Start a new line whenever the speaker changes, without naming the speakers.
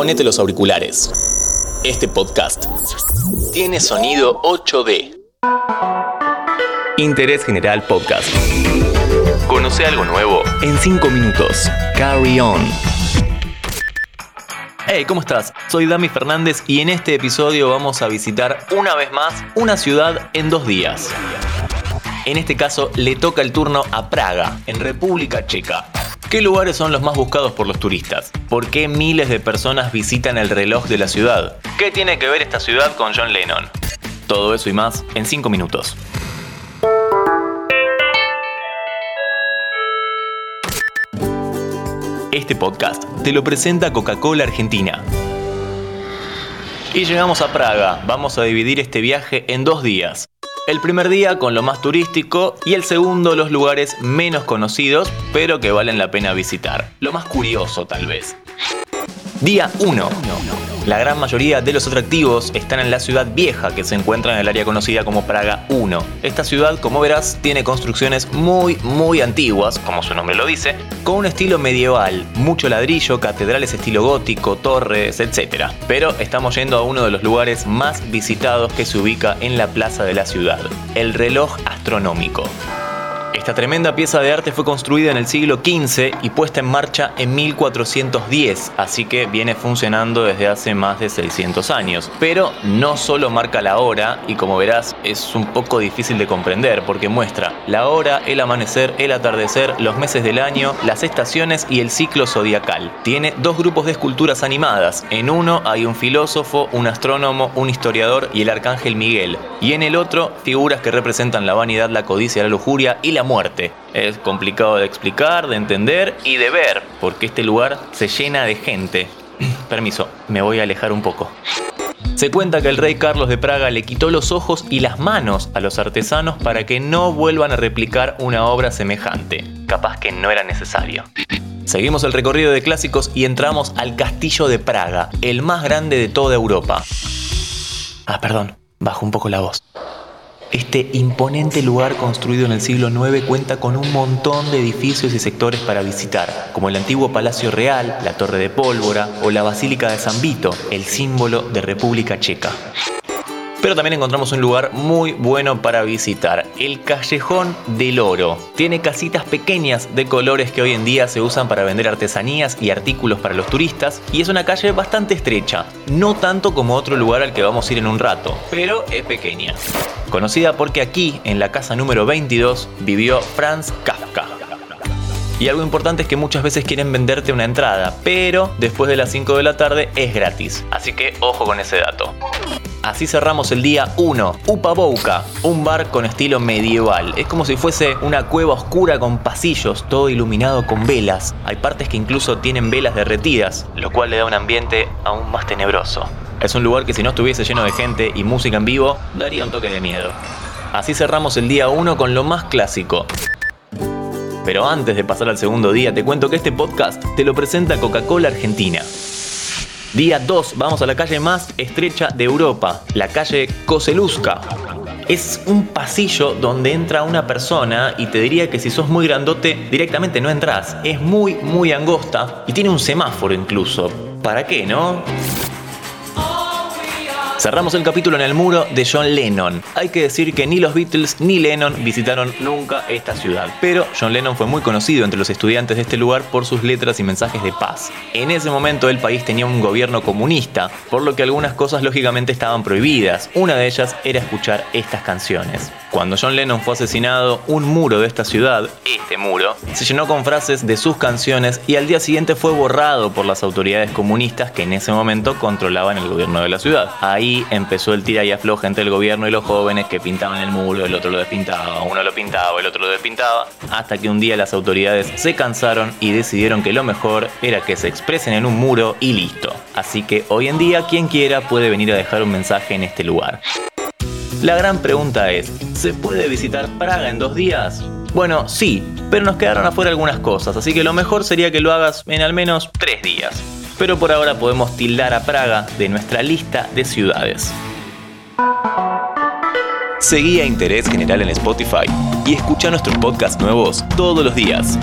ponete los auriculares. Este podcast tiene sonido 8D. Interés General Podcast. Conoce algo nuevo en 5 minutos. Carry on. Hey, ¿cómo estás? Soy Dami Fernández y en este episodio vamos a visitar una vez más una ciudad en dos días. En este caso le toca el turno a Praga, en República Checa. ¿Qué lugares son los más buscados por los turistas? ¿Por qué miles de personas visitan el reloj de la ciudad? ¿Qué tiene que ver esta ciudad con John Lennon? Todo eso y más en 5 minutos. Este podcast te lo presenta Coca-Cola Argentina. Y llegamos a Praga. Vamos a dividir este viaje en dos días. El primer día con lo más turístico y el segundo los lugares menos conocidos, pero que valen la pena visitar. Lo más curioso tal vez. Día 1. La gran mayoría de los atractivos están en la ciudad vieja que se encuentra en el área conocida como Praga 1. Esta ciudad, como verás, tiene construcciones muy, muy antiguas, como su nombre lo dice, con un estilo medieval, mucho ladrillo, catedrales estilo gótico, torres, etc. Pero estamos yendo a uno de los lugares más visitados que se ubica en la plaza de la ciudad, el reloj astronómico. Esta tremenda pieza de arte fue construida en el siglo XV y puesta en marcha en 1410, así que viene funcionando desde hace más de 600 años. Pero no solo marca la hora, y como verás es un poco difícil de comprender porque muestra la hora, el amanecer, el atardecer, los meses del año, las estaciones y el ciclo zodiacal. Tiene dos grupos de esculturas animadas. En uno hay un filósofo, un astrónomo, un historiador y el arcángel Miguel. Y en el otro, figuras que representan la vanidad, la codicia, la lujuria y la muerte. Es complicado de explicar, de entender y de ver, porque este lugar se llena de gente. Permiso, me voy a alejar un poco. Se cuenta que el rey Carlos de Praga le quitó los ojos y las manos a los artesanos para que no vuelvan a replicar una obra semejante. Capaz que no era necesario. Seguimos el recorrido de clásicos y entramos al Castillo de Praga, el más grande de toda Europa. Ah, perdón, bajo un poco la voz. Este imponente lugar construido en el siglo IX cuenta con un montón de edificios y sectores para visitar, como el antiguo Palacio Real, la Torre de Pólvora o la Basílica de San Vito, el símbolo de República Checa. Pero también encontramos un lugar muy bueno para visitar, el Callejón del Oro. Tiene casitas pequeñas de colores que hoy en día se usan para vender artesanías y artículos para los turistas y es una calle bastante estrecha, no tanto como otro lugar al que vamos a ir en un rato, pero es pequeña. Conocida porque aquí, en la casa número 22, vivió Franz Kafka. Y algo importante es que muchas veces quieren venderte una entrada, pero después de las 5 de la tarde es gratis. Así que ojo con ese dato. Así cerramos el día 1. Upabouka, un bar con estilo medieval. Es como si fuese una cueva oscura con pasillos, todo iluminado con velas. Hay partes que incluso tienen velas derretidas, lo cual le da un ambiente aún más tenebroso. Es un lugar que si no estuviese lleno de gente y música en vivo, daría un toque de miedo. Así cerramos el día 1 con lo más clásico. Pero antes de pasar al segundo día, te cuento que este podcast te lo presenta Coca-Cola Argentina. Día 2, vamos a la calle más estrecha de Europa, la calle Koseluska. Es un pasillo donde entra una persona y te diría que si sos muy grandote directamente no entras. Es muy, muy angosta y tiene un semáforo incluso. ¿Para qué, no? Cerramos el capítulo en el muro de John Lennon. Hay que decir que ni los Beatles ni Lennon visitaron nunca esta ciudad, pero John Lennon fue muy conocido entre los estudiantes de este lugar por sus letras y mensajes de paz. En ese momento el país tenía un gobierno comunista, por lo que algunas cosas lógicamente estaban prohibidas. Una de ellas era escuchar estas canciones. Cuando John Lennon fue asesinado, un muro de esta ciudad, este muro, se llenó con frases de sus canciones y al día siguiente fue borrado por las autoridades comunistas que en ese momento controlaban el gobierno de la ciudad. Empezó el tira y afloja entre el gobierno y los jóvenes que pintaban el muro, el otro lo despintaba, uno lo pintaba, el otro lo despintaba, hasta que un día las autoridades se cansaron y decidieron que lo mejor era que se expresen en un muro y listo. Así que hoy en día quien quiera puede venir a dejar un mensaje en este lugar. La gran pregunta es, ¿se puede visitar Praga en dos días? Bueno, sí, pero nos quedaron afuera algunas cosas, así que lo mejor sería que lo hagas en al menos tres días. Pero por ahora podemos tildar a Praga de nuestra lista de ciudades. Seguí a Interés General en Spotify y escucha nuestros podcasts nuevos todos los días.